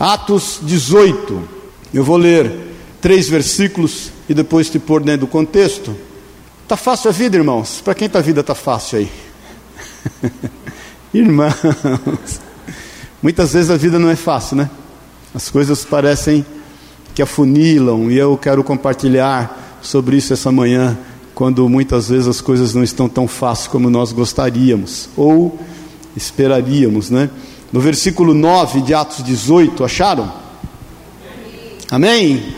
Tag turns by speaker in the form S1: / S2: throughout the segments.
S1: Atos 18. Eu vou ler três versículos e depois te pôr dentro do contexto. Tá fácil a vida, irmãos? Para quem tá a vida tá fácil aí? irmãos, muitas vezes a vida não é fácil, né? As coisas parecem que afunilam e eu quero compartilhar sobre isso essa manhã, quando muitas vezes as coisas não estão tão fáceis como nós gostaríamos ou esperaríamos, né? No versículo 9 de Atos 18, acharam? Amém? amém?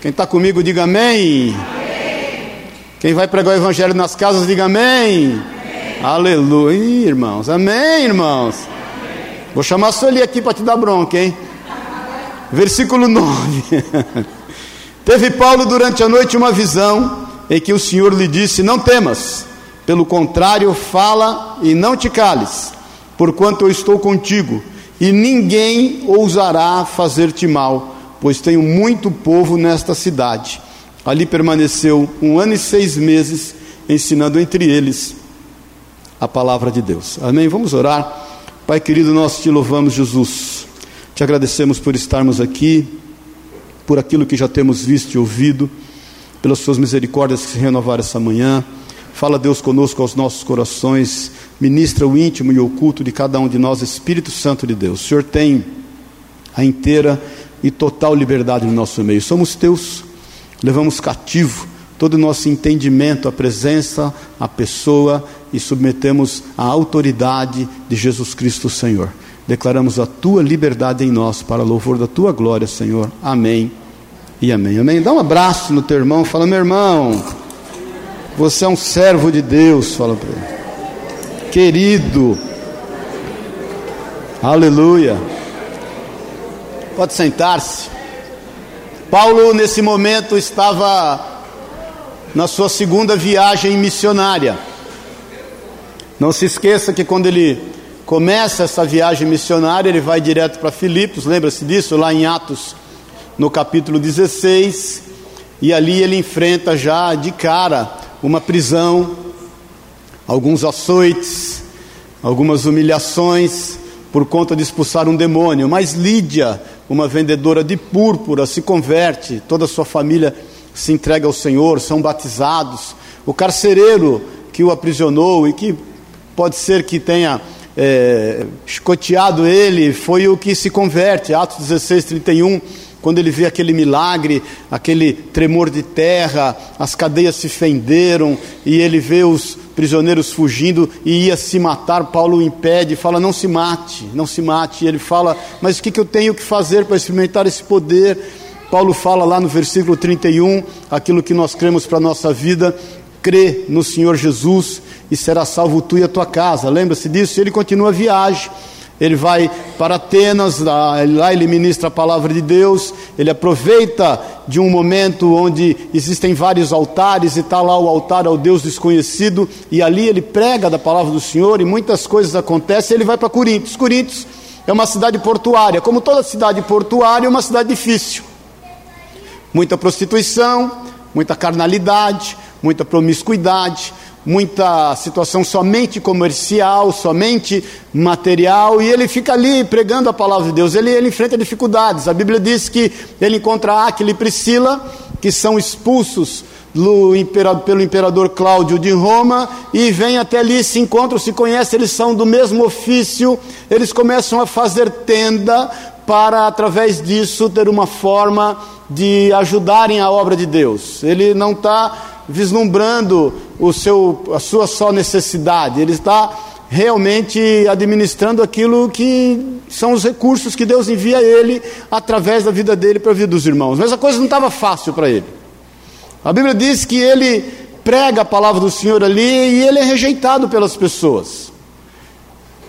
S1: Quem está comigo, diga amém. amém. Quem vai pregar o Evangelho nas casas, diga amém. amém. Aleluia, Ih, irmãos. Amém, irmãos. Vou chamar a Sueli aqui para te dar bronca, hein? Versículo 9. Teve Paulo durante a noite uma visão em que o Senhor lhe disse: Não temas, pelo contrário, fala e não te cales, porquanto eu estou contigo, e ninguém ousará fazer-te mal, pois tenho muito povo nesta cidade. Ali permaneceu um ano e seis meses, ensinando entre eles a palavra de Deus. Amém? Vamos orar. Pai querido, nós te louvamos, Jesus. Te agradecemos por estarmos aqui, por aquilo que já temos visto e ouvido, pelas suas misericórdias que se renovaram essa manhã. Fala, Deus, conosco aos nossos corações, ministra o íntimo e oculto de cada um de nós, Espírito Santo de Deus. O Senhor tem a inteira e total liberdade no nosso meio. Somos teus, levamos cativo todo o nosso entendimento, a presença, a pessoa e submetemos à autoridade de Jesus Cristo, Senhor declaramos a tua liberdade em nós, para louvor da tua glória, Senhor. Amém e amém. Amém. Dá um abraço no teu irmão, fala, meu irmão, você é um servo de Deus, fala para ele. Querido, aleluia. Pode sentar-se. Paulo, nesse momento, estava na sua segunda viagem missionária. Não se esqueça que quando ele começa essa viagem missionária, ele vai direto para Filipos, lembra-se disso? Lá em Atos, no capítulo 16, e ali ele enfrenta já de cara uma prisão, alguns açoites, algumas humilhações por conta de expulsar um demônio. Mas Lídia, uma vendedora de púrpura, se converte, toda a sua família se entrega ao Senhor, são batizados. O carcereiro que o aprisionou e que pode ser que tenha é, escoteado ele, foi o que se converte. Atos 16, 31, quando ele vê aquele milagre, aquele tremor de terra, as cadeias se fenderam e ele vê os prisioneiros fugindo e ia se matar, Paulo o impede, fala: Não se mate, não se mate. E ele fala: Mas o que, que eu tenho que fazer para experimentar esse poder? Paulo fala lá no versículo 31, aquilo que nós cremos para a nossa vida, crê no Senhor Jesus e será salvo tu e a tua casa. Lembra-se disso? Ele continua a viagem. Ele vai para Atenas, lá ele ministra a palavra de Deus, ele aproveita de um momento onde existem vários altares e está lá o altar ao Deus desconhecido, e ali ele prega da palavra do Senhor e muitas coisas acontecem. Ele vai para Coríntios. Coríntios é uma cidade portuária, como toda cidade portuária, é uma cidade difícil. Muita prostituição, muita carnalidade, muita promiscuidade, muita situação somente comercial, somente material, e ele fica ali pregando a palavra de Deus. Ele, ele enfrenta dificuldades. A Bíblia diz que ele encontra Aquila e Priscila, que são expulsos imperador, pelo imperador Cláudio de Roma, e vem até ali, se encontram, se conhecem, eles são do mesmo ofício, eles começam a fazer tenda para, através disso, ter uma forma de ajudarem a obra de Deus. Ele não está vislumbrando o seu, a sua só necessidade, ele está realmente administrando aquilo que são os recursos que Deus envia a ele através da vida dele para a vida dos irmãos. Mas a coisa não estava fácil para ele. A Bíblia diz que ele prega a palavra do Senhor ali e ele é rejeitado pelas pessoas.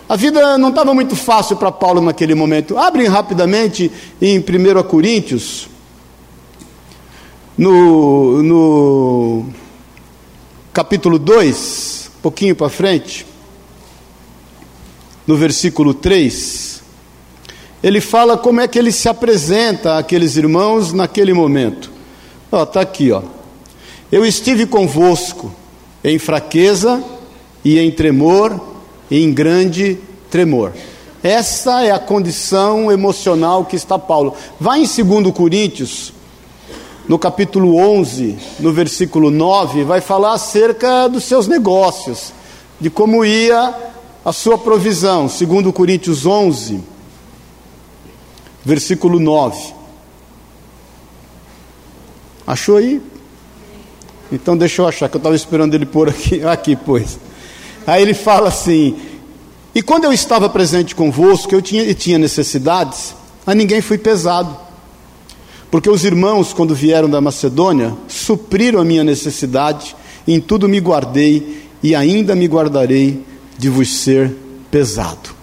S1: A vida não estava muito fácil para Paulo naquele momento. Abrem rapidamente em 1 Coríntios, no, no capítulo 2, um pouquinho para frente, no versículo 3, ele fala como é que ele se apresenta àqueles irmãos naquele momento. Ó, tá aqui, ó. Eu estive convosco em fraqueza e em tremor e em grande tremor. Essa é a condição emocional que está Paulo. Vai em 2 Coríntios, no capítulo 11, no versículo 9, vai falar acerca dos seus negócios, de como ia a sua provisão. 2 Coríntios 11, versículo 9. Achou aí? Então deixa eu achar, que eu estava esperando ele pôr aqui. Aqui, pois. Aí ele fala assim: e quando eu estava presente convosco, eu tinha, tinha necessidades, a ninguém fui pesado. Porque os irmãos, quando vieram da Macedônia, supriram a minha necessidade, em tudo me guardei, e ainda me guardarei de vos ser pesado.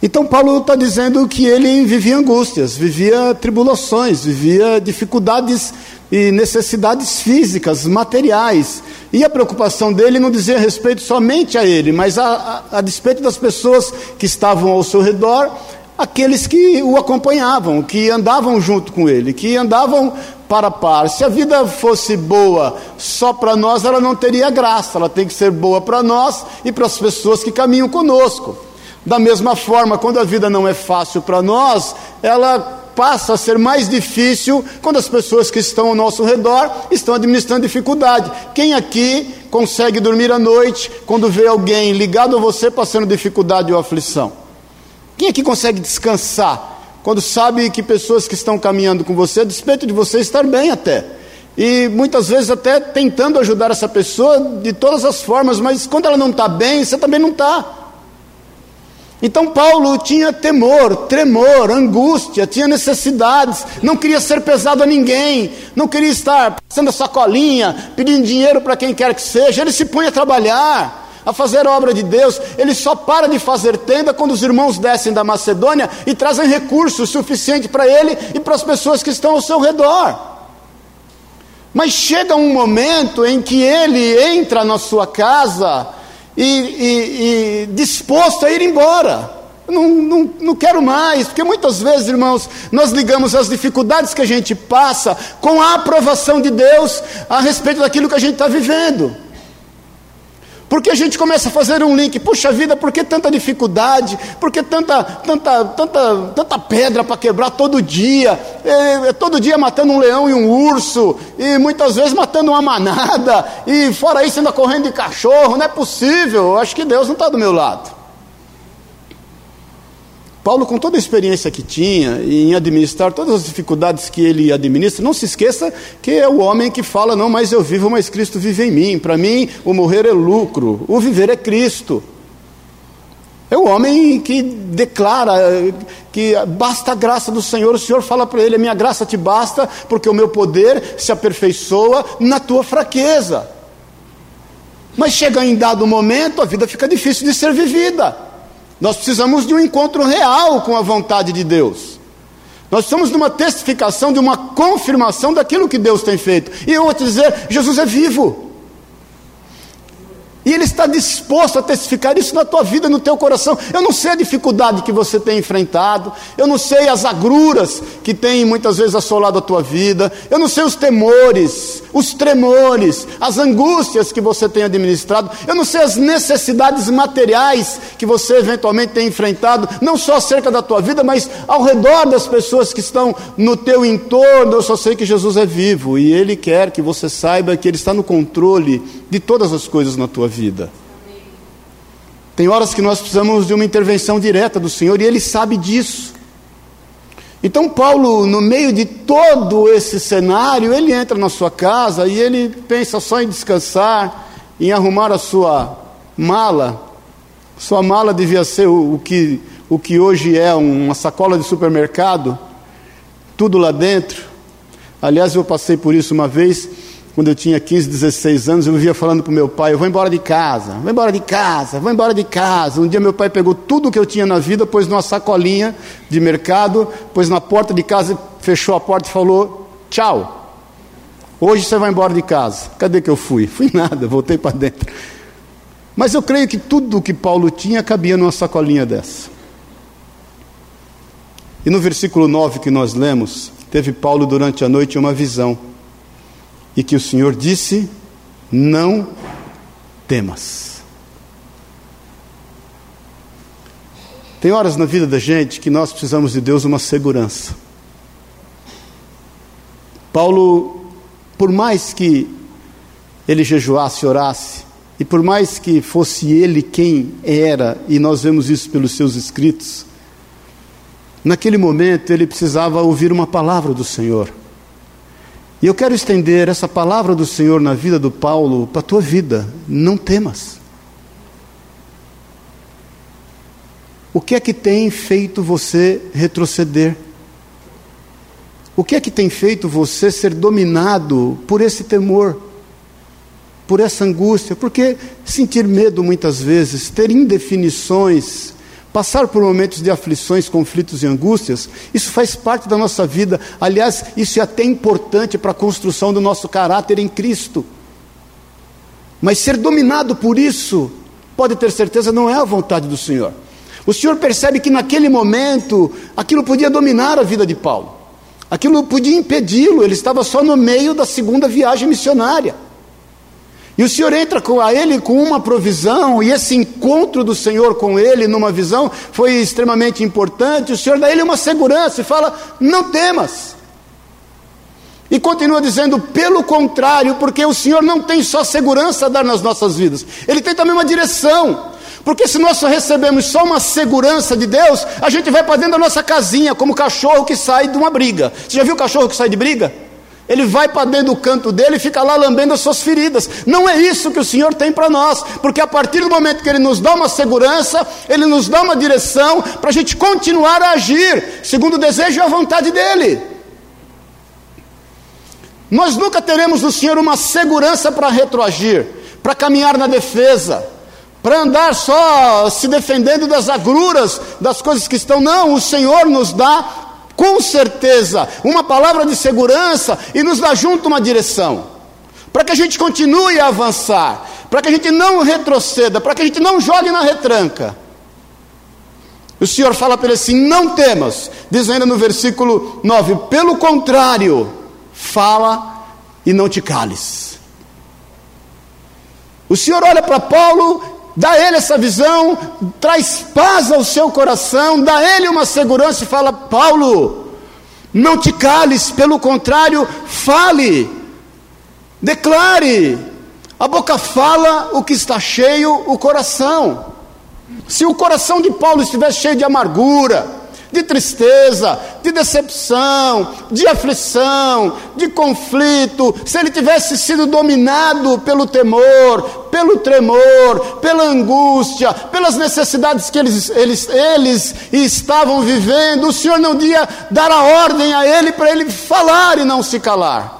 S1: Então, Paulo está dizendo que ele vivia angústias, vivia tribulações, vivia dificuldades e necessidades físicas, materiais. E a preocupação dele não dizia respeito somente a ele, mas a, a, a despeito das pessoas que estavam ao seu redor, aqueles que o acompanhavam, que andavam junto com ele, que andavam para par. Se a vida fosse boa só para nós, ela não teria graça, ela tem que ser boa para nós e para as pessoas que caminham conosco. Da mesma forma, quando a vida não é fácil para nós, ela passa a ser mais difícil quando as pessoas que estão ao nosso redor estão administrando dificuldade. Quem aqui consegue dormir à noite quando vê alguém ligado a você passando dificuldade ou aflição? Quem aqui consegue descansar quando sabe que pessoas que estão caminhando com você, a despeito de você estar bem até, e muitas vezes até tentando ajudar essa pessoa de todas as formas, mas quando ela não está bem, você também não está. Então Paulo tinha temor, tremor, angústia, tinha necessidades, não queria ser pesado a ninguém, não queria estar passando a sacolinha, pedindo dinheiro para quem quer que seja. Ele se põe a trabalhar, a fazer a obra de Deus. Ele só para de fazer tenda quando os irmãos descem da Macedônia e trazem recursos suficientes para ele e para as pessoas que estão ao seu redor. Mas chega um momento em que ele entra na sua casa e, e, e disposto a ir embora. Não, não, não quero mais, porque muitas vezes, irmãos, nós ligamos as dificuldades que a gente passa com a aprovação de Deus a respeito daquilo que a gente está vivendo. Porque a gente começa a fazer um link, puxa vida, por que tanta dificuldade? Por que tanta, tanta, tanta, tanta pedra para quebrar todo dia? É, é, todo dia matando um leão e um urso, e muitas vezes matando uma manada, e fora isso ainda correndo de cachorro, não é possível, acho que Deus não está do meu lado. Paulo, com toda a experiência que tinha em administrar todas as dificuldades que ele administra, não se esqueça que é o homem que fala: não, mas eu vivo, mas Cristo vive em mim. Para mim, o morrer é lucro, o viver é Cristo. É o homem que declara que basta a graça do Senhor. O Senhor fala para ele: a minha graça te basta, porque o meu poder se aperfeiçoa na tua fraqueza. Mas chega em dado momento, a vida fica difícil de ser vivida. Nós precisamos de um encontro real com a vontade de Deus. Nós estamos numa testificação, de uma confirmação daquilo que Deus tem feito. E eu vou te dizer: Jesus é vivo. E Ele está disposto a testificar isso na tua vida, no teu coração. Eu não sei a dificuldade que você tem enfrentado, eu não sei as agruras que tem muitas vezes assolado a tua vida, eu não sei os temores, os tremores, as angústias que você tem administrado, eu não sei as necessidades materiais que você eventualmente tem enfrentado, não só acerca da tua vida, mas ao redor das pessoas que estão no teu entorno. Eu só sei que Jesus é vivo e Ele quer que você saiba que Ele está no controle de todas as coisas na tua vida vida. Tem horas que nós precisamos de uma intervenção direta do Senhor e Ele sabe disso. Então, Paulo, no meio de todo esse cenário, ele entra na sua casa e ele pensa só em descansar, em arrumar a sua mala. Sua mala devia ser o, o que, o que hoje é uma sacola de supermercado, tudo lá dentro. Aliás, eu passei por isso uma vez quando eu tinha 15, 16 anos, eu vivia falando para meu pai: eu vou embora de casa, vou embora de casa, vou embora de casa. Um dia meu pai pegou tudo que eu tinha na vida, pôs numa sacolinha de mercado, pôs na porta de casa, fechou a porta e falou: tchau. Hoje você vai embora de casa. Cadê que eu fui? Fui nada, voltei para dentro. Mas eu creio que tudo o que Paulo tinha cabia numa sacolinha dessa. E no versículo 9 que nós lemos, teve Paulo durante a noite uma visão e que o Senhor disse: Não temas. Tem horas na vida da gente que nós precisamos de Deus uma segurança. Paulo, por mais que ele jejuasse, orasse, e por mais que fosse ele quem era, e nós vemos isso pelos seus escritos, naquele momento ele precisava ouvir uma palavra do Senhor. E eu quero estender essa palavra do Senhor na vida do Paulo para a tua vida. Não temas. O que é que tem feito você retroceder? O que é que tem feito você ser dominado por esse temor, por essa angústia? Porque sentir medo muitas vezes, ter indefinições, Passar por momentos de aflições, conflitos e angústias, isso faz parte da nossa vida. Aliás, isso é até importante para a construção do nosso caráter em Cristo. Mas ser dominado por isso, pode ter certeza, não é a vontade do Senhor. O Senhor percebe que naquele momento, aquilo podia dominar a vida de Paulo, aquilo podia impedi-lo, ele estava só no meio da segunda viagem missionária. E o Senhor entra com a ele com uma provisão, e esse encontro do Senhor com ele numa visão foi extremamente importante. O Senhor dá a ele uma segurança e fala: Não temas. E continua dizendo, pelo contrário, porque o Senhor não tem só segurança a dar nas nossas vidas, Ele tem também uma direção. Porque se nós só recebemos só uma segurança de Deus, a gente vai para dentro da nossa casinha, como cachorro que sai de uma briga. Você já viu o cachorro que sai de briga? Ele vai para dentro do canto dele e fica lá lambendo as suas feridas. Não é isso que o Senhor tem para nós, porque a partir do momento que Ele nos dá uma segurança, Ele nos dá uma direção para a gente continuar a agir, segundo o desejo e a vontade dEle. Nós nunca teremos do Senhor uma segurança para retroagir, para caminhar na defesa, para andar só se defendendo das agruras, das coisas que estão. Não, o Senhor nos dá com certeza, uma palavra de segurança e nos dá junto uma direção, para que a gente continue a avançar, para que a gente não retroceda, para que a gente não jogue na retranca. O Senhor fala para ele assim: não temas, diz ainda no versículo 9: pelo contrário, fala e não te cales. O Senhor olha para Paulo dá a ele essa visão, traz paz ao seu coração, dá a ele uma segurança e fala: Paulo, não te cales, pelo contrário, fale, declare. A boca fala o que está cheio o coração. Se o coração de Paulo estivesse cheio de amargura, de tristeza, de decepção, de aflição, de conflito, se ele tivesse sido dominado pelo temor, pelo tremor, pela angústia, pelas necessidades que eles, eles, eles estavam vivendo, o Senhor não ia dar a ordem a ele para ele falar e não se calar.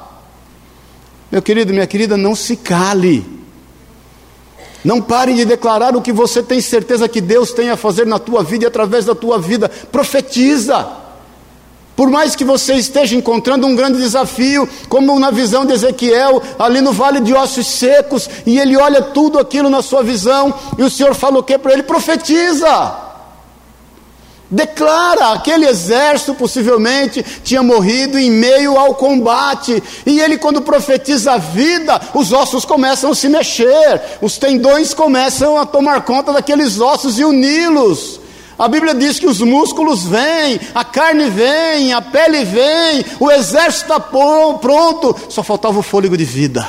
S1: Meu querido, minha querida, não se cale. Não pare de declarar o que você tem certeza que Deus tem a fazer na tua vida e através da tua vida. Profetiza. Por mais que você esteja encontrando um grande desafio, como na visão de Ezequiel, ali no vale de ossos secos, e ele olha tudo aquilo na sua visão, e o Senhor fala o que para ele? Profetiza. Declara, aquele exército possivelmente tinha morrido em meio ao combate, e ele, quando profetiza a vida, os ossos começam a se mexer, os tendões começam a tomar conta daqueles ossos e uni-los. A Bíblia diz que os músculos vêm, a carne vem, a pele vem, o exército está pronto, só faltava o fôlego de vida.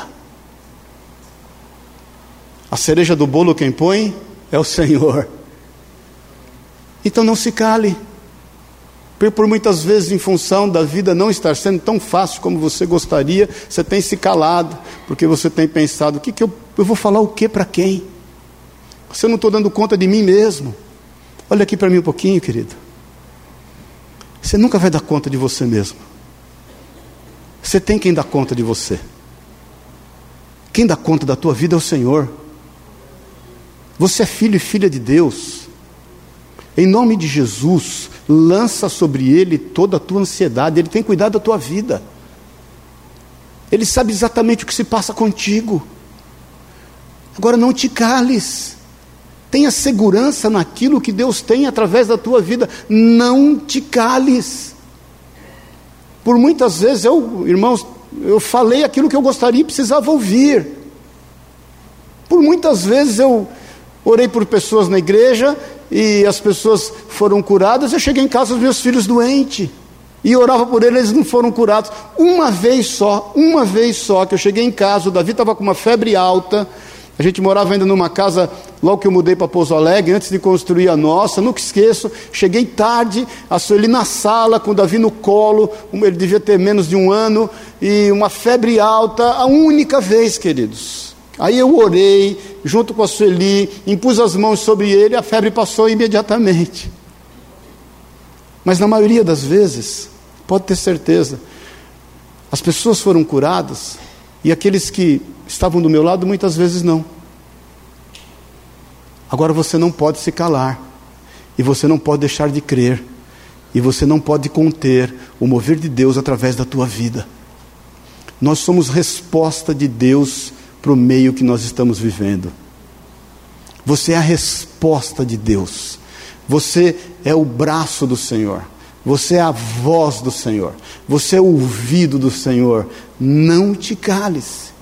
S1: A cereja do bolo quem põe é o Senhor. Então não se cale. Por muitas vezes, em função da vida não estar sendo tão fácil como você gostaria, você tem se calado, porque você tem pensado: o que, que eu, eu vou falar o que para quem? Você não estou dando conta de mim mesmo. Olha aqui para mim um pouquinho, querido. Você nunca vai dar conta de você mesmo. Você tem quem dá conta de você. Quem dá conta da tua vida é o Senhor. Você é filho e filha de Deus. Em nome de Jesus, lança sobre ele toda a tua ansiedade, ele tem cuidado da tua vida. Ele sabe exatamente o que se passa contigo. Agora não te cales. Tenha segurança naquilo que Deus tem através da tua vida. Não te cales. Por muitas vezes eu, irmãos, eu falei aquilo que eu gostaria e precisava ouvir. Por muitas vezes eu orei por pessoas na igreja e as pessoas foram curadas, eu cheguei em casa os meus filhos doentes. E orava por eles, eles não foram curados. Uma vez só, uma vez só, que eu cheguei em casa, o Davi estava com uma febre alta. A gente morava ainda numa casa, logo que eu mudei para Pouso Alegre, antes de construir a nossa, nunca esqueço. Cheguei tarde, a Sueli na sala, com o Davi no colo, ele devia ter menos de um ano, e uma febre alta, a única vez, queridos. Aí eu orei, junto com a Sueli, impus as mãos sobre ele, a febre passou imediatamente. Mas na maioria das vezes, pode ter certeza, as pessoas foram curadas e aqueles que estavam do meu lado muitas vezes não. Agora você não pode se calar, e você não pode deixar de crer, e você não pode conter o mover de Deus através da tua vida. Nós somos resposta de Deus para o meio que nós estamos vivendo. Você é a resposta de Deus. Você é o braço do Senhor. Você é a voz do Senhor. Você é o ouvido do Senhor. Não te cales.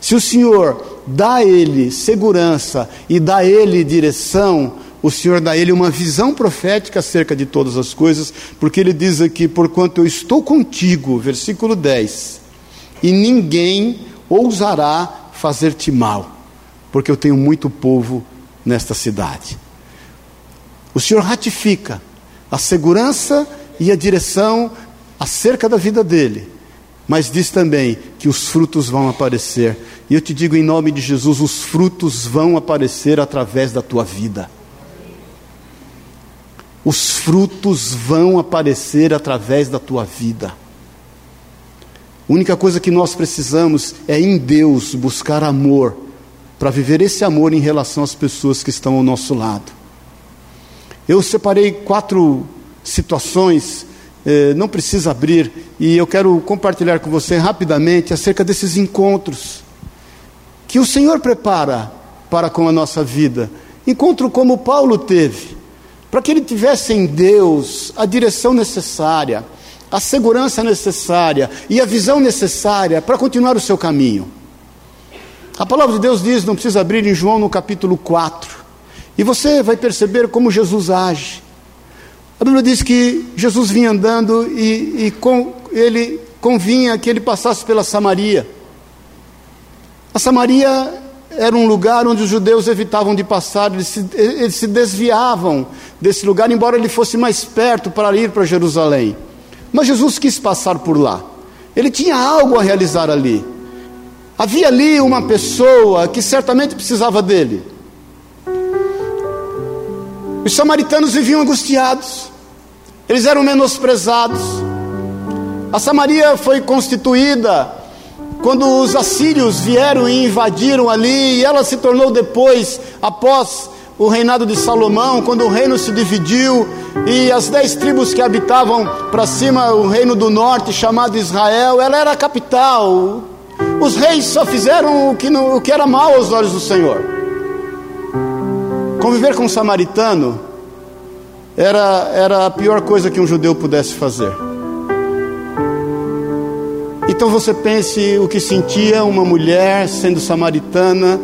S1: Se o Senhor dá a ele segurança e dá a ele direção, o Senhor dá a ele uma visão profética acerca de todas as coisas, porque ele diz aqui: Porquanto eu estou contigo, versículo 10, e ninguém ousará fazer-te mal, porque eu tenho muito povo nesta cidade. O Senhor ratifica a segurança e a direção acerca da vida dele, mas diz também que os frutos vão aparecer. E eu te digo em nome de Jesus: os frutos vão aparecer através da tua vida. Os frutos vão aparecer através da tua vida. A única coisa que nós precisamos é em Deus buscar amor, para viver esse amor em relação às pessoas que estão ao nosso lado. Eu separei quatro situações, eh, não precisa abrir, e eu quero compartilhar com você rapidamente acerca desses encontros que o Senhor prepara para com a nossa vida. Encontro como Paulo teve, para que ele tivesse em Deus a direção necessária, a segurança necessária e a visão necessária para continuar o seu caminho. A palavra de Deus diz, não precisa abrir em João no capítulo 4, e você vai perceber como Jesus age. A Bíblia diz que Jesus vinha andando e, e com, ele convinha que ele passasse pela Samaria. A Samaria era um lugar onde os judeus evitavam de passar, eles se, eles se desviavam desse lugar, embora ele fosse mais perto para ir para Jerusalém. Mas Jesus quis passar por lá. Ele tinha algo a realizar ali. Havia ali uma pessoa que certamente precisava dele. Os samaritanos viviam angustiados, eles eram menosprezados. A Samaria foi constituída quando os assírios vieram e invadiram ali, e ela se tornou depois, após o reinado de Salomão, quando o reino se dividiu e as dez tribos que habitavam para cima o reino do norte, chamado Israel, ela era a capital. Os reis só fizeram o que, não, o que era mal aos olhos do Senhor. Conviver com um samaritano era, era a pior coisa que um judeu pudesse fazer. Então você pense o que sentia uma mulher sendo samaritana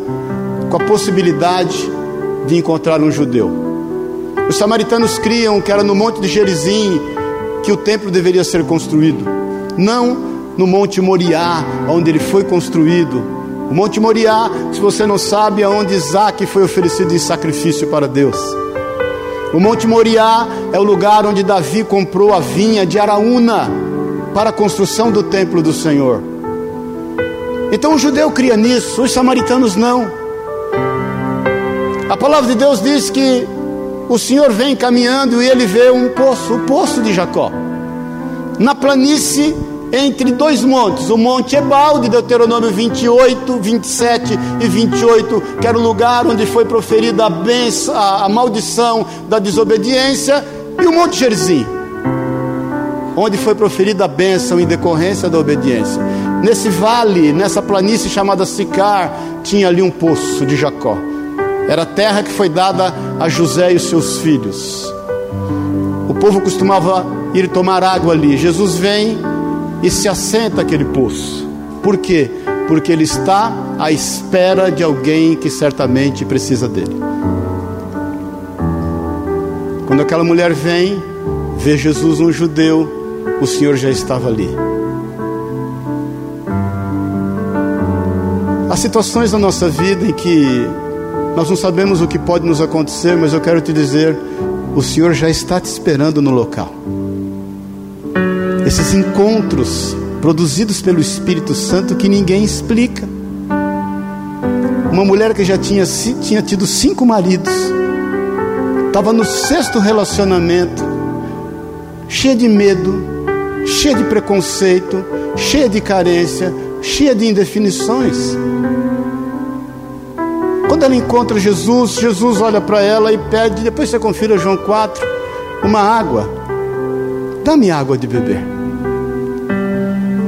S1: com a possibilidade de encontrar um judeu. Os samaritanos criam que era no Monte de Gerizim que o templo deveria ser construído, não no Monte Moriá, onde ele foi construído, o Monte Moriá, se você não sabe, é onde Isaac foi oferecido em sacrifício para Deus. O Monte Moriá é o lugar onde Davi comprou a vinha de Araúna para a construção do templo do Senhor. Então o judeu cria nisso, os samaritanos não. A palavra de Deus diz que o Senhor vem caminhando e ele vê um poço, o poço de Jacó. Na planície entre dois montes, o Monte Ebal, de Deuteronômio 28, 27 e 28, que era o lugar onde foi proferida a, benção, a, a maldição da desobediência, e o Monte Gerizim, onde foi proferida a bênção em decorrência da obediência. Nesse vale, nessa planície chamada Sicar, tinha ali um poço de Jacó. Era a terra que foi dada a José e os seus filhos. O povo costumava ir tomar água ali. Jesus vem e se assenta aquele poço. Por quê? Porque ele está à espera de alguém que certamente precisa dele. Quando aquela mulher vem, vê Jesus um judeu, o Senhor já estava ali. Há situações na nossa vida em que nós não sabemos o que pode nos acontecer, mas eu quero te dizer: o Senhor já está te esperando no local. Esses encontros produzidos pelo Espírito Santo que ninguém explica. Uma mulher que já tinha, tinha tido cinco maridos, estava no sexto relacionamento, cheia de medo, cheia de preconceito, cheia de carência, cheia de indefinições. Quando ela encontra Jesus, Jesus olha para ela e pede, depois você confira João 4, uma água. Dá-me água de beber.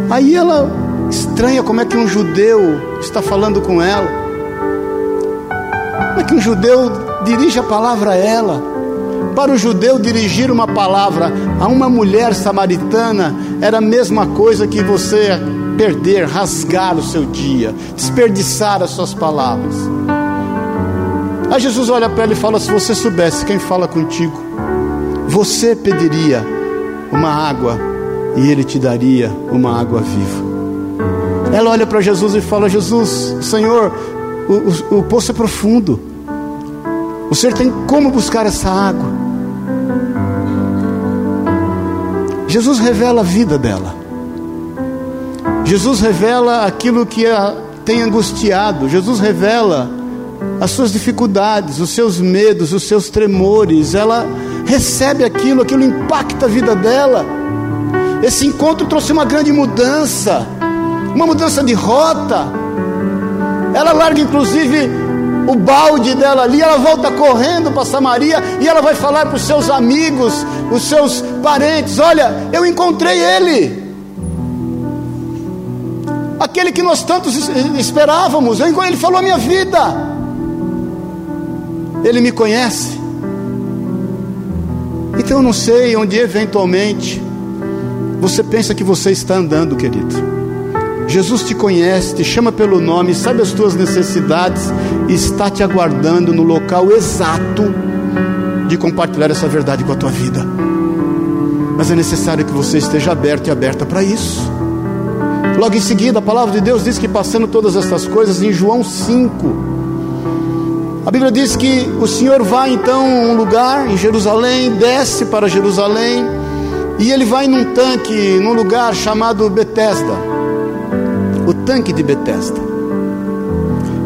S1: Aí ela estranha como é que um judeu está falando com ela. Como é que um judeu dirige a palavra a ela? Para o judeu dirigir uma palavra a uma mulher samaritana era a mesma coisa que você perder, rasgar o seu dia, desperdiçar as suas palavras. Aí Jesus olha para ela e fala: Se você soubesse quem fala contigo, você pediria uma água e ele te daria uma água viva. Ela olha para Jesus e fala: Jesus, Senhor, o, o, o poço é profundo. O Senhor tem como buscar essa água. Jesus revela a vida dela. Jesus revela aquilo que a tem angustiado. Jesus revela as suas dificuldades, os seus medos, os seus tremores. Ela recebe aquilo, aquilo impacta a vida dela. Esse encontro trouxe uma grande mudança, uma mudança de rota. Ela larga inclusive o balde dela ali, ela volta correndo para Samaria e ela vai falar para os seus amigos, os seus parentes: Olha, eu encontrei ele, aquele que nós tantos esperávamos. Ele falou a minha vida, ele me conhece. Então eu não sei onde eventualmente você pensa que você está andando, querido. Jesus te conhece, te chama pelo nome, sabe as tuas necessidades e está te aguardando no local exato de compartilhar essa verdade com a tua vida. Mas é necessário que você esteja aberto e aberta para isso. Logo em seguida, a palavra de Deus diz que passando todas estas coisas, em João 5, a Bíblia diz que o Senhor vai então a um lugar em Jerusalém, desce para Jerusalém, e ele vai num tanque, num lugar chamado Betesda o tanque de Betesda.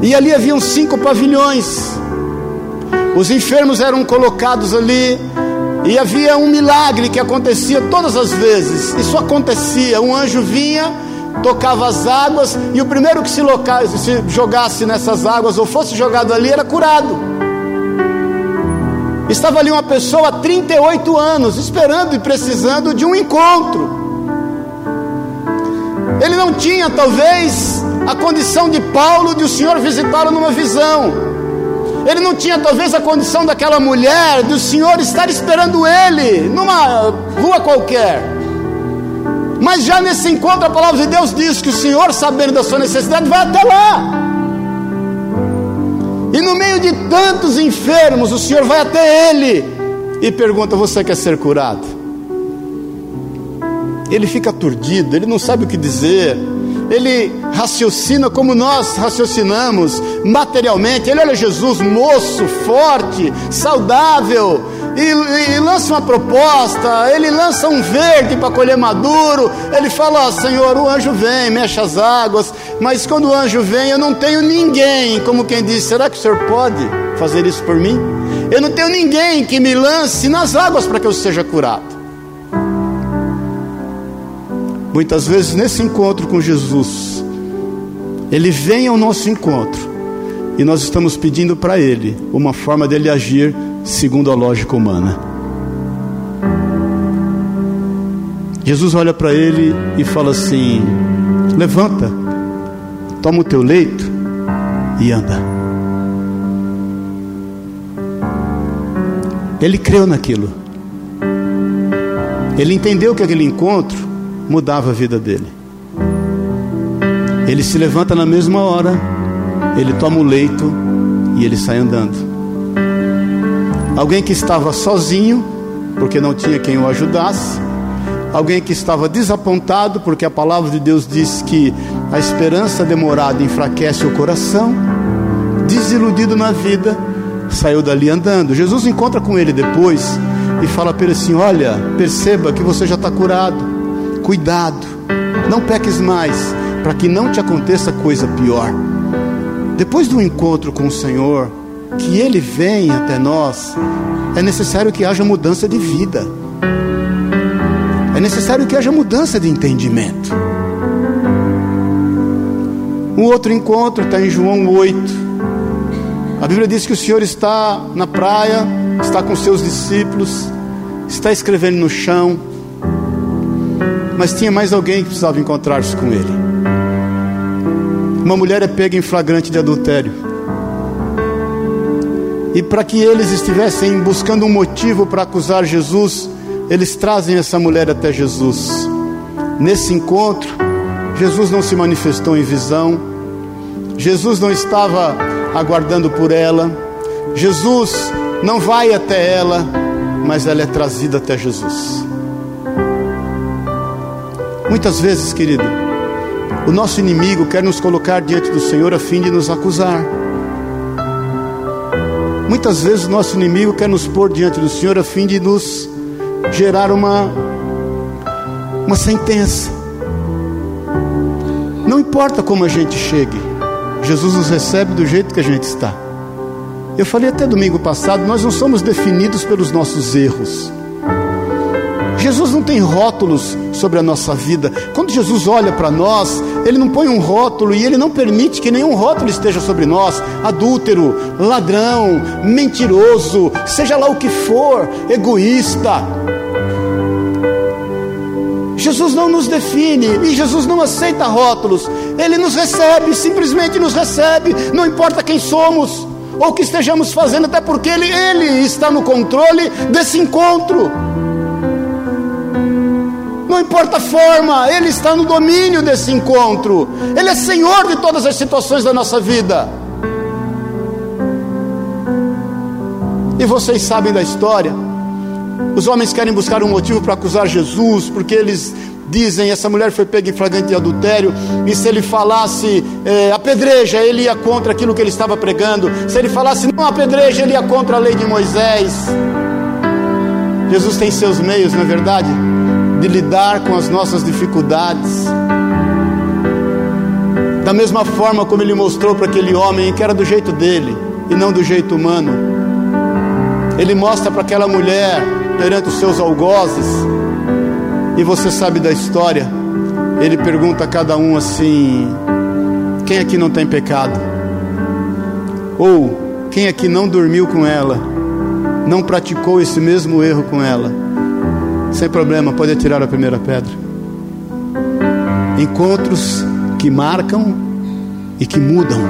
S1: E ali haviam cinco pavilhões. Os enfermos eram colocados ali e havia um milagre que acontecia todas as vezes. Isso acontecia, um anjo vinha, tocava as águas e o primeiro que se, loca... se jogasse nessas águas ou fosse jogado ali era curado. Estava ali uma pessoa há 38 anos esperando e precisando de um encontro. Ele não tinha, talvez, a condição de Paulo de o Senhor visitá-lo numa visão. Ele não tinha, talvez, a condição daquela mulher de o Senhor estar esperando ele numa rua qualquer. Mas já nesse encontro, a palavra de Deus diz que o Senhor, sabendo da sua necessidade, vai até lá. E no meio de tantos enfermos, o Senhor vai até ele e pergunta: Você quer ser curado? ele fica aturdido, ele não sabe o que dizer, ele raciocina como nós raciocinamos, materialmente. Ele olha Jesus, moço, forte, saudável, e, e lança uma proposta. Ele lança um verde para colher maduro. Ele fala: oh, Senhor, o anjo vem, mexe as águas. Mas quando o anjo vem, eu não tenho ninguém. Como quem diz: será que o Senhor pode fazer isso por mim? Eu não tenho ninguém que me lance nas águas para que eu seja curado. Muitas vezes nesse encontro com Jesus, Ele vem ao nosso encontro e nós estamos pedindo para Ele uma forma dele agir segundo a lógica humana. Jesus olha para ele e fala assim: Levanta, toma o teu leito e anda. Ele creu naquilo. Ele entendeu que aquele encontro mudava a vida dele. Ele se levanta na mesma hora, ele toma o leito e ele sai andando. Alguém que estava sozinho, porque não tinha quem o ajudasse. Alguém que estava desapontado, porque a palavra de Deus diz que a esperança demorada enfraquece o coração. Desiludido na vida, saiu dali andando. Jesus encontra com ele depois e fala para ele assim: Olha, perceba que você já está curado. Cuidado, não peques mais, para que não te aconteça coisa pior. Depois do encontro com o Senhor, que Ele vem até nós, é necessário que haja mudança de vida, é necessário que haja mudança de entendimento. Um outro encontro está em João 8. A Bíblia diz que o Senhor está na praia, está com seus discípulos, está escrevendo no chão, mas tinha mais alguém que precisava encontrar-se com ele. Uma mulher é pega em flagrante de adultério. E para que eles estivessem buscando um motivo para acusar Jesus, eles trazem essa mulher até Jesus. Nesse encontro, Jesus não se manifestou em visão, Jesus não estava aguardando por ela. Jesus não vai até ela, mas ela é trazida até Jesus. Muitas vezes, querido, o nosso inimigo quer nos colocar diante do Senhor a fim de nos acusar. Muitas vezes o nosso inimigo quer nos pôr diante do Senhor a fim de nos gerar uma uma sentença. Não importa como a gente chegue, Jesus nos recebe do jeito que a gente está. Eu falei até domingo passado, nós não somos definidos pelos nossos erros. Jesus não tem rótulos sobre a nossa vida. Quando Jesus olha para nós, ele não põe um rótulo e ele não permite que nenhum rótulo esteja sobre nós. Adúltero, ladrão, mentiroso, seja lá o que for, egoísta. Jesus não nos define e Jesus não aceita rótulos. Ele nos recebe, simplesmente nos recebe, não importa quem somos ou o que estejamos fazendo, até porque ele, ele está no controle desse encontro. Não importa a forma, Ele está no domínio desse encontro. Ele é Senhor de todas as situações da nossa vida. E vocês sabem da história. Os homens querem buscar um motivo para acusar Jesus, porque eles dizem: essa mulher foi pega em flagrante de adultério, e se ele falasse é, apedreja, ele ia contra aquilo que ele estava pregando, se ele falasse não apedreja, ele ia contra a lei de Moisés. Jesus tem seus meios, não é verdade? De lidar com as nossas dificuldades. Da mesma forma como ele mostrou para aquele homem que era do jeito dele e não do jeito humano. Ele mostra para aquela mulher perante os seus algozes. E você sabe da história. Ele pergunta a cada um assim: quem aqui não tem pecado? Ou quem aqui não dormiu com ela? Não praticou esse mesmo erro com ela? Sem problema, pode atirar a primeira pedra. Encontros que marcam e que mudam.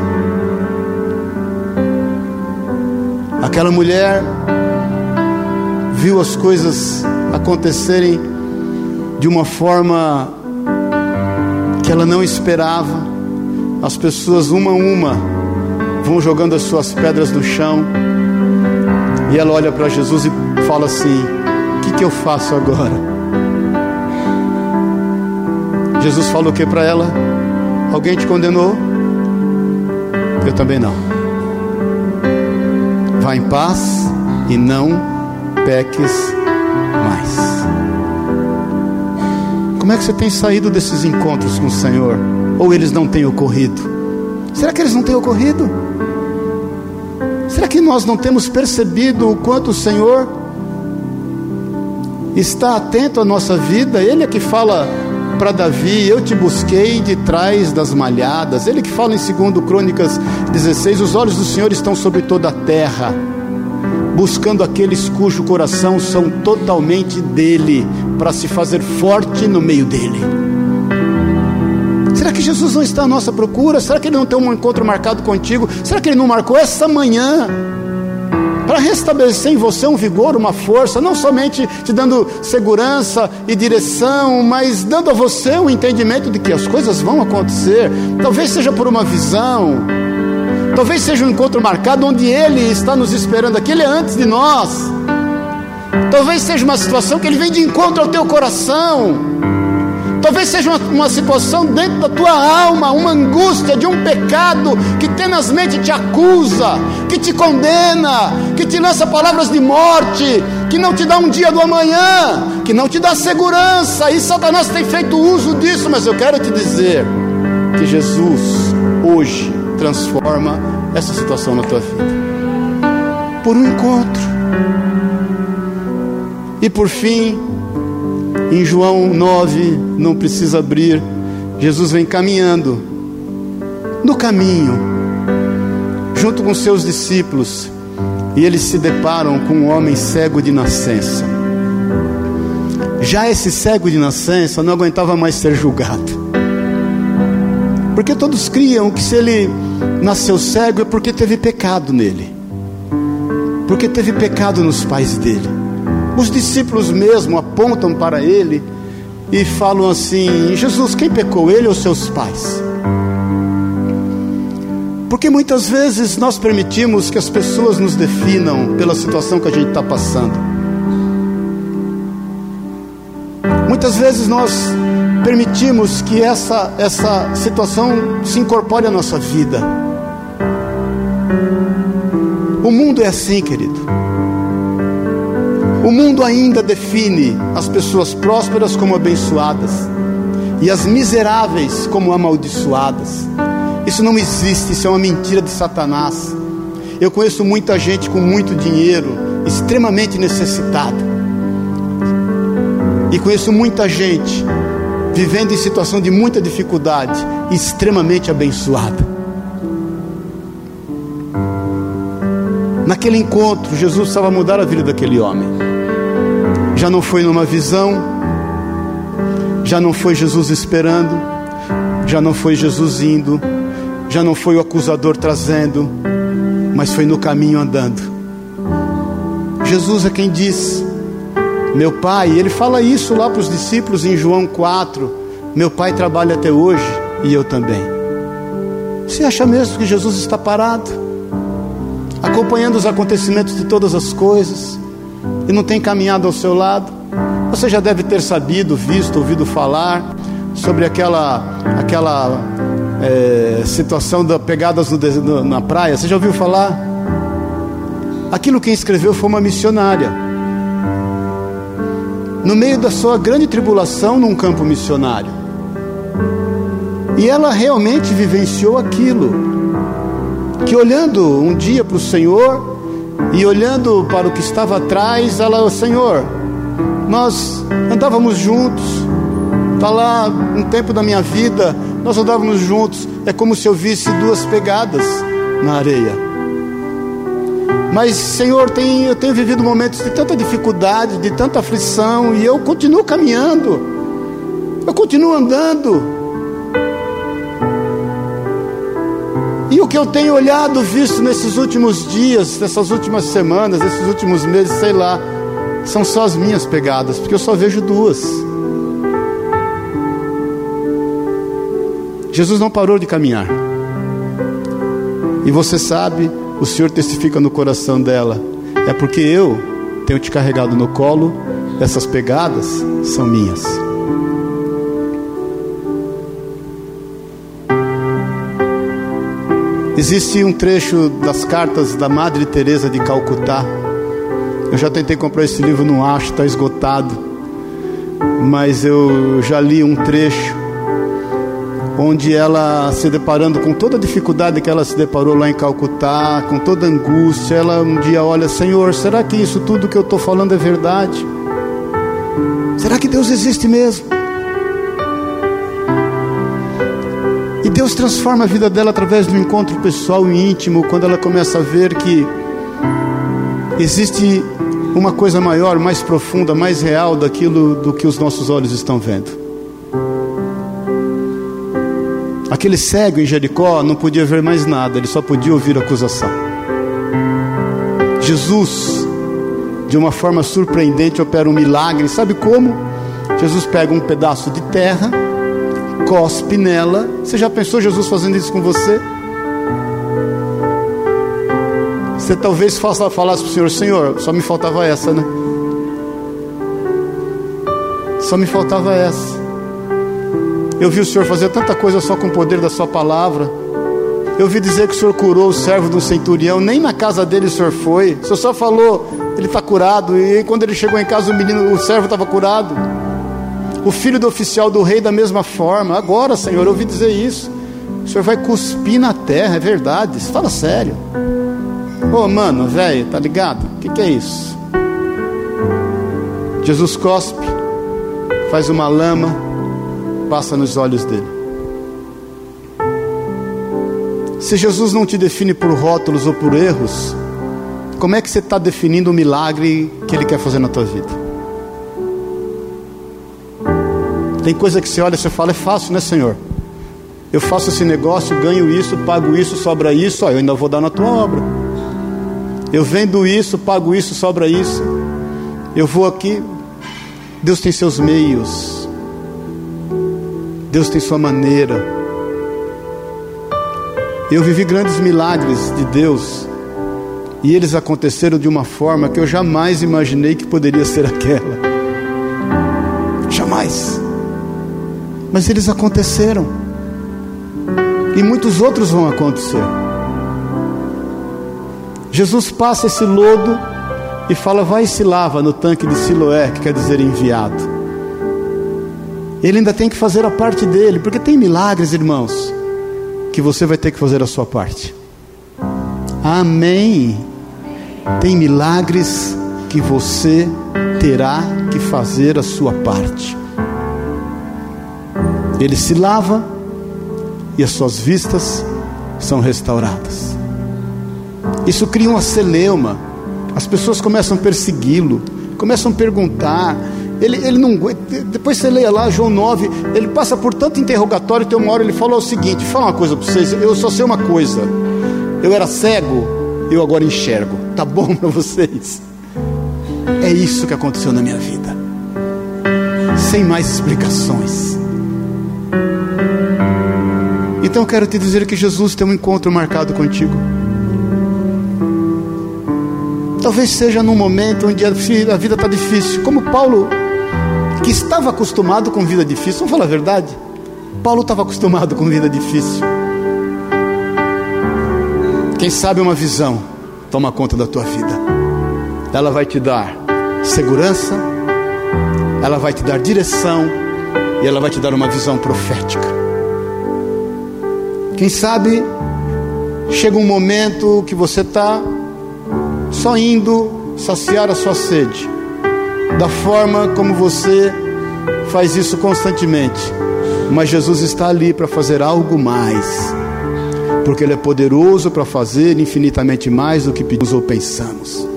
S1: Aquela mulher viu as coisas acontecerem de uma forma que ela não esperava. As pessoas, uma a uma, vão jogando as suas pedras no chão. E ela olha para Jesus e fala assim: que, eu faço agora? Jesus falou o que para ela? Alguém te condenou? Eu também não. Vá em paz e não peques mais. Como é que você tem saído desses encontros com o Senhor? Ou eles não têm ocorrido? Será que eles não têm ocorrido? Será que nós não temos percebido o quanto o Senhor está atento à nossa vida? Ele é que fala para Davi: Eu te busquei de trás das malhadas. Ele que fala em 2 Crônicas 16: Os olhos do Senhor estão sobre toda a terra buscando aqueles cujo coração são totalmente dele, para se fazer forte no meio dele. Será que Jesus não está à nossa procura? Será que ele não tem um encontro marcado contigo? Será que ele não marcou essa manhã? Para restabelecer em você um vigor, uma força, não somente te dando segurança e direção, mas dando a você o um entendimento de que as coisas vão acontecer. Talvez seja por uma visão, Talvez seja um encontro marcado onde Ele está nos esperando aqui, Ele é antes de nós. Talvez seja uma situação que Ele vem de encontro ao teu coração. Talvez seja uma, uma, situação dentro da tua alma, uma angústia de um pecado que tenazmente te acusa, que te condena, que te lança palavras de morte, que não te dá um dia do amanhã, que não te dá segurança. E Satanás tem feito uso disso, mas eu quero te dizer que Jesus hoje transforma essa situação na tua vida por um encontro. E por fim, em João 9, não precisa abrir, Jesus vem caminhando. No caminho, junto com seus discípulos, e eles se deparam com um homem cego de nascença. Já esse cego de nascença não aguentava mais ser julgado. Porque todos criam que se ele nasceu cego é porque teve pecado nele. Porque teve pecado nos pais dele. Os discípulos mesmo apontam para ele e falam assim: Jesus, quem pecou, ele ou seus pais? Porque muitas vezes nós permitimos que as pessoas nos definam pela situação que a gente está passando. Muitas vezes nós permitimos que essa, essa situação se incorpore à nossa vida. O mundo é assim, querido. O mundo ainda define as pessoas prósperas como abençoadas e as miseráveis como amaldiçoadas. Isso não existe, isso é uma mentira de Satanás. Eu conheço muita gente com muito dinheiro, extremamente necessitada. E conheço muita gente vivendo em situação de muita dificuldade, extremamente abençoada. Naquele encontro, Jesus estava a mudar a vida daquele homem já não foi numa visão, já não foi Jesus esperando, já não foi Jesus indo, já não foi o acusador trazendo, mas foi no caminho andando. Jesus é quem diz: Meu pai, ele fala isso lá para os discípulos em João 4: Meu pai trabalha até hoje e eu também. Você acha mesmo que Jesus está parado, acompanhando os acontecimentos de todas as coisas? E não tem caminhado ao seu lado. Você já deve ter sabido, visto, ouvido falar sobre aquela, aquela é, situação das pegadas no, na praia. Você já ouviu falar? Aquilo quem escreveu foi uma missionária. No meio da sua grande tribulação num campo missionário. E ela realmente vivenciou aquilo. Que olhando um dia para o Senhor, e olhando para o que estava atrás, ela, Senhor, nós andávamos juntos, está lá um tempo da minha vida, nós andávamos juntos, é como se eu visse duas pegadas na areia. Mas, Senhor, tem, eu tenho vivido momentos de tanta dificuldade, de tanta aflição, e eu continuo caminhando, eu continuo andando. E o que eu tenho olhado, visto nesses últimos dias, nessas últimas semanas, nesses últimos meses, sei lá, são só as minhas pegadas, porque eu só vejo duas. Jesus não parou de caminhar. E você sabe, o Senhor testifica no coração dela, é porque eu tenho te carregado no colo, essas pegadas são minhas. Existe um trecho das cartas da Madre Teresa de Calcutá. Eu já tentei comprar esse livro, não acho, está esgotado. Mas eu já li um trecho onde ela se deparando com toda a dificuldade que ela se deparou lá em Calcutá, com toda a angústia, ela um dia olha, Senhor, será que isso tudo que eu estou falando é verdade? Será que Deus existe mesmo? Deus transforma a vida dela através do encontro pessoal e íntimo, quando ela começa a ver que existe uma coisa maior, mais profunda, mais real daquilo do que os nossos olhos estão vendo. Aquele cego em Jericó não podia ver mais nada, ele só podia ouvir acusação. Jesus, de uma forma surpreendente, opera um milagre. Sabe como? Jesus pega um pedaço de terra cospe nela. Você já pensou Jesus fazendo isso com você? Você talvez faça, falasse para o Senhor: Senhor, só me faltava essa, né? Só me faltava essa. Eu vi o Senhor fazer tanta coisa só com o poder da Sua palavra. Eu vi dizer que o Senhor curou o servo do centurião, nem na casa dele o Senhor foi. O Senhor só falou, ele está curado. E quando ele chegou em casa, o menino, o servo estava curado. O filho do oficial do rei da mesma forma. Agora, Senhor, eu ouvi dizer isso. O Senhor vai cuspir na terra, é verdade. Fala sério. Ô, oh, mano, velho, tá ligado? O que, que é isso? Jesus cospe, faz uma lama, passa nos olhos dele. Se Jesus não te define por rótulos ou por erros, como é que você está definindo o milagre que Ele quer fazer na tua vida? Tem coisa que você olha e você fala, é fácil, né, Senhor? Eu faço esse negócio, ganho isso, pago isso, sobra isso, ó, eu ainda vou dar na tua obra. Eu vendo isso, pago isso, sobra isso. Eu vou aqui. Deus tem seus meios. Deus tem sua maneira. Eu vivi grandes milagres de Deus e eles aconteceram de uma forma que eu jamais imaginei que poderia ser aquela. Mas eles aconteceram. E muitos outros vão acontecer. Jesus passa esse lodo e fala: Vai e se lava no tanque de Siloé, que quer dizer enviado. Ele ainda tem que fazer a parte dele, porque tem milagres, irmãos que você vai ter que fazer a sua parte. Amém. Tem milagres que você terá que fazer a sua parte. Ele se lava e as suas vistas são restauradas. Isso cria uma celeuma. As pessoas começam a persegui-lo, começam a perguntar: ele, ele não Depois você leia lá João 9, ele passa por tanto interrogatório, tem uma hora ele fala o seguinte: fala uma coisa para vocês, eu só sei uma coisa. Eu era cego, eu agora enxergo. Tá bom para vocês? É isso que aconteceu na minha vida. Sem mais explicações. Então quero te dizer que Jesus tem um encontro marcado contigo. Talvez seja num momento onde a vida está difícil, como Paulo que estava acostumado com vida difícil. Vamos falar a verdade? Paulo estava acostumado com vida difícil. Quem sabe uma visão toma conta da tua vida. Ela vai te dar segurança, ela vai te dar direção e ela vai te dar uma visão profética. Quem sabe chega um momento que você está só indo saciar a sua sede da forma como você faz isso constantemente. Mas Jesus está ali para fazer algo mais, porque Ele é poderoso para fazer infinitamente mais do que pedimos ou pensamos.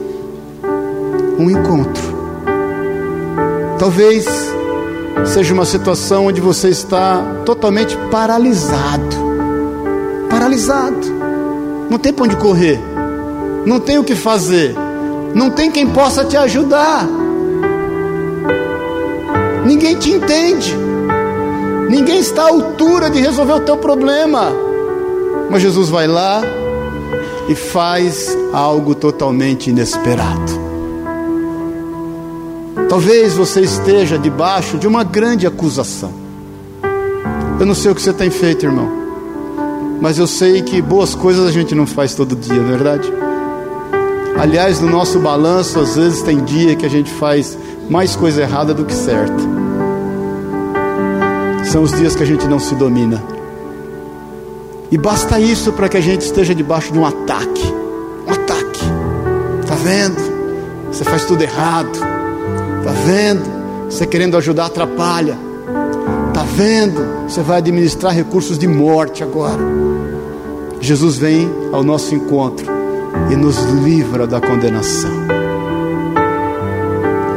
S1: Um encontro. Talvez seja uma situação onde você está totalmente paralisado. Paralisado. Não tem para onde correr. Não tem o que fazer. Não tem quem possa te ajudar. Ninguém te entende. Ninguém está à altura de resolver o teu problema. Mas Jesus vai lá e faz algo totalmente inesperado. Talvez você esteja debaixo de uma grande acusação. Eu não sei o que você tem feito, irmão. Mas eu sei que boas coisas a gente não faz todo dia, não é verdade? Aliás, no nosso balanço, às vezes tem dia que a gente faz mais coisa errada do que certa. São os dias que a gente não se domina. E basta isso para que a gente esteja debaixo de um ataque. Um ataque. Tá vendo? Você faz tudo errado. Tá vendo? Você querendo ajudar atrapalha. Tá vendo? Você vai administrar recursos de morte agora. Jesus vem ao nosso encontro e nos livra da condenação.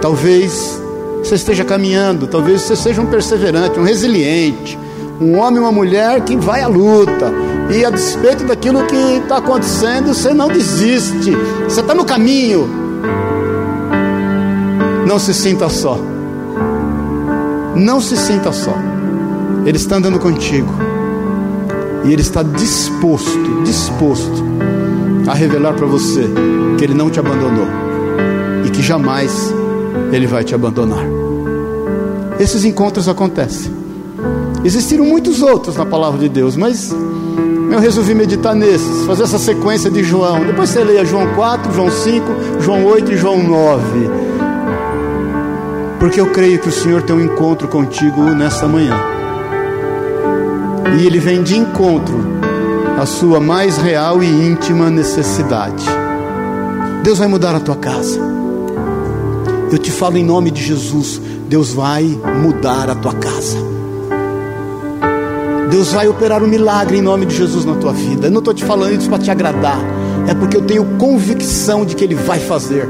S1: Talvez você esteja caminhando, talvez você seja um perseverante, um resiliente, um homem, uma mulher que vai à luta, e a despeito daquilo que está acontecendo, você não desiste, você está no caminho. Não se sinta só, não se sinta só, Ele está andando contigo, e Ele está disposto, disposto a revelar para você que Ele não te abandonou e que jamais Ele vai te abandonar. Esses encontros acontecem. Existiram muitos outros na palavra de Deus, mas eu resolvi meditar nesses, fazer essa sequência de João. Depois você leia João 4, João 5, João 8 e João 9. Porque eu creio que o Senhor tem um encontro contigo nessa manhã. E Ele vem de encontro à sua mais real e íntima necessidade. Deus vai mudar a tua casa. Eu te falo em nome de Jesus: Deus vai mudar a tua casa. Deus vai operar um milagre em nome de Jesus na tua vida. Eu não estou te falando isso para te agradar, é porque eu tenho convicção de que Ele vai fazer,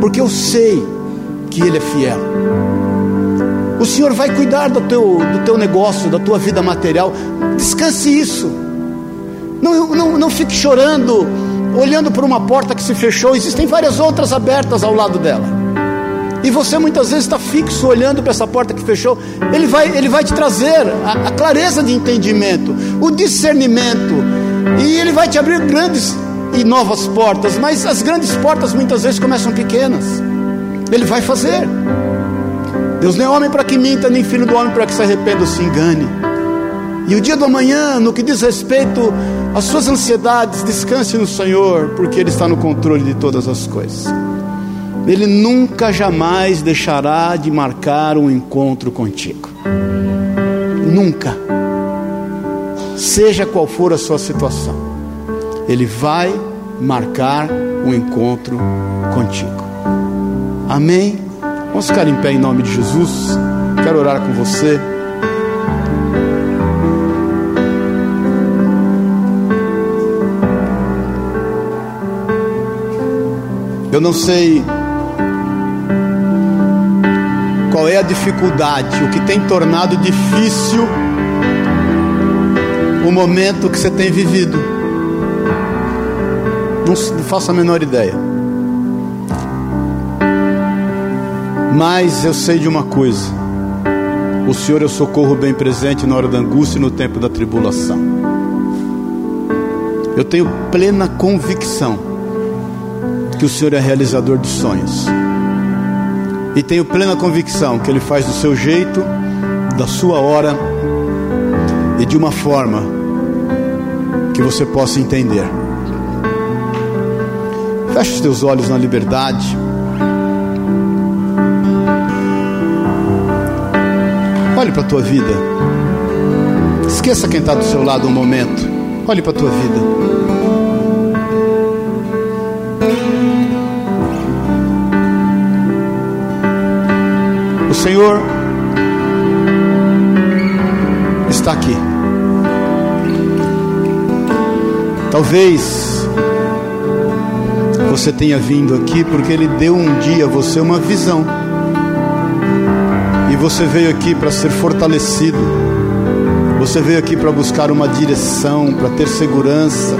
S1: porque eu sei que Ele é fiel. O Senhor vai cuidar do teu, do teu negócio, da tua vida material. Descanse isso. Não, não, não fique chorando, olhando por uma porta que se fechou. Existem várias outras abertas ao lado dela. E você muitas vezes está fixo olhando para essa porta que fechou. Ele vai, ele vai te trazer a, a clareza de entendimento, o discernimento. E ele vai te abrir grandes e novas portas. Mas as grandes portas muitas vezes começam pequenas. Ele vai fazer. Deus não é homem para que minta, nem filho do homem para que se arrependa ou se engane. E o dia do amanhã, no que diz respeito às suas ansiedades, descanse no Senhor, porque Ele está no controle de todas as coisas. Ele nunca jamais deixará de marcar um encontro contigo. Nunca. Seja qual for a sua situação, Ele vai marcar um encontro contigo. Amém? Vamos ficar em pé em nome de Jesus. Quero orar com você. Eu não sei qual é a dificuldade, o que tem tornado difícil o momento que você tem vivido. Não, faço a menor ideia. Mas eu sei de uma coisa: o Senhor é o socorro bem presente na hora da angústia e no tempo da tribulação. Eu tenho plena convicção que o Senhor é realizador de sonhos. E tenho plena convicção que Ele faz do seu jeito, da sua hora e de uma forma que você possa entender. Feche os teus olhos na liberdade. Olhe para a tua vida. Esqueça quem está do seu lado um momento. Olhe para a tua vida. O Senhor está aqui. Talvez você tenha vindo aqui porque Ele deu um dia a você uma visão você veio aqui para ser fortalecido. Você veio aqui para buscar uma direção, para ter segurança.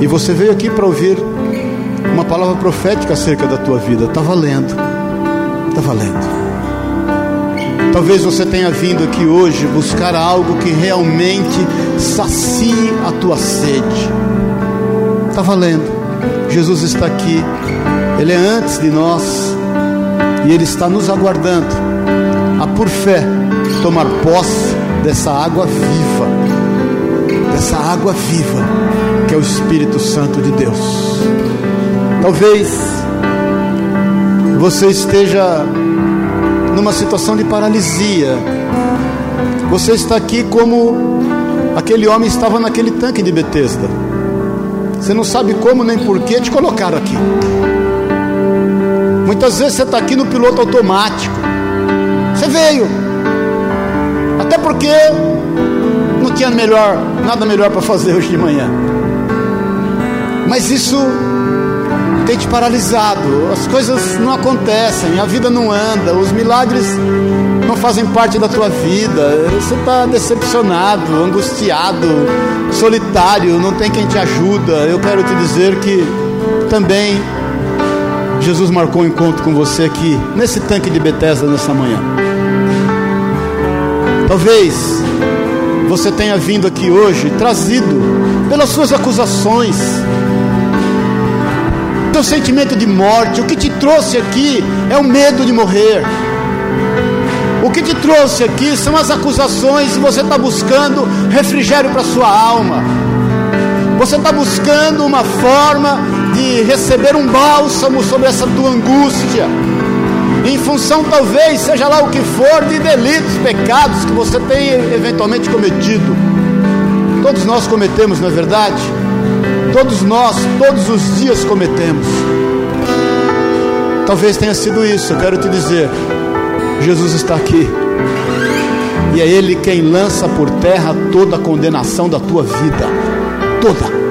S1: E você veio aqui para ouvir uma palavra profética acerca da tua vida. Está valendo. Está valendo. Talvez você tenha vindo aqui hoje buscar algo que realmente sacie a tua sede. Está valendo. Jesus está aqui. Ele é antes de nós. E Ele está nos aguardando a por fé tomar posse dessa água viva, dessa água viva que é o Espírito Santo de Deus. Talvez você esteja numa situação de paralisia. Você está aqui como aquele homem estava naquele tanque de Betesda. Você não sabe como nem porquê te colocaram aqui. Muitas vezes você está aqui no piloto automático. Veio. Até porque não tinha melhor, nada melhor para fazer hoje de manhã. Mas isso tem te paralisado. As coisas não acontecem, a vida não anda, os milagres não fazem parte da tua vida. Você está decepcionado, angustiado, solitário, não tem quem te ajuda. Eu quero te dizer que também Jesus marcou um encontro com você aqui, nesse tanque de Bethesda nessa manhã. Talvez você tenha vindo aqui hoje trazido pelas suas acusações, teu sentimento de morte, o que te trouxe aqui é o medo de morrer. O que te trouxe aqui são as acusações e você está buscando refrigério para sua alma. Você está buscando uma forma de receber um bálsamo sobre essa tua angústia. Em função, talvez, seja lá o que for, de delitos, pecados que você tem eventualmente cometido. Todos nós cometemos, não é verdade? Todos nós, todos os dias cometemos. Talvez tenha sido isso, eu quero te dizer. Jesus está aqui. E é Ele quem lança por terra toda a condenação da tua vida. Toda.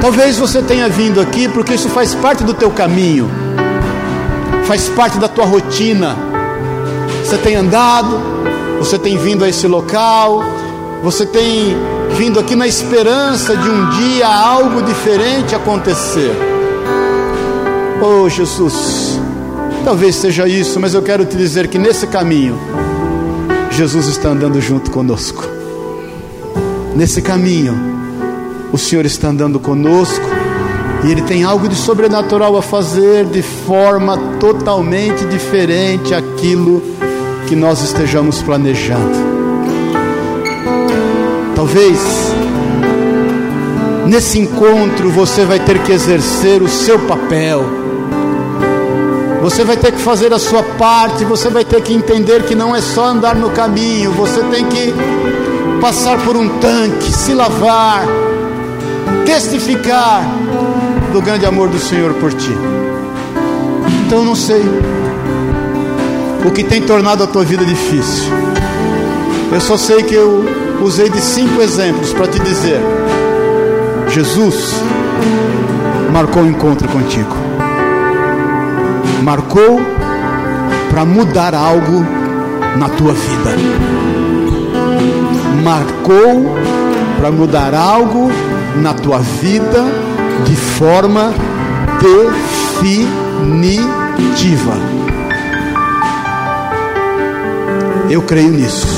S1: Talvez você tenha vindo aqui porque isso faz parte do teu caminho, faz parte da tua rotina. Você tem andado, você tem vindo a esse local, você tem vindo aqui na esperança de um dia algo diferente acontecer. Oh Jesus, talvez seja isso, mas eu quero te dizer que nesse caminho, Jesus está andando junto conosco. Nesse caminho, o Senhor está andando conosco e Ele tem algo de sobrenatural a fazer de forma totalmente diferente aquilo que nós estejamos planejando. Talvez nesse encontro você vai ter que exercer o seu papel. Você vai ter que fazer a sua parte, você vai ter que entender que não é só andar no caminho, você tem que passar por um tanque, se lavar, testificar do grande amor do Senhor por ti. Então não sei o que tem tornado a tua vida difícil. Eu só sei que eu usei de cinco exemplos para te dizer: Jesus marcou o um encontro contigo, marcou para mudar algo na tua vida, marcou para mudar algo na tua vida de forma definitiva. Eu creio nisso.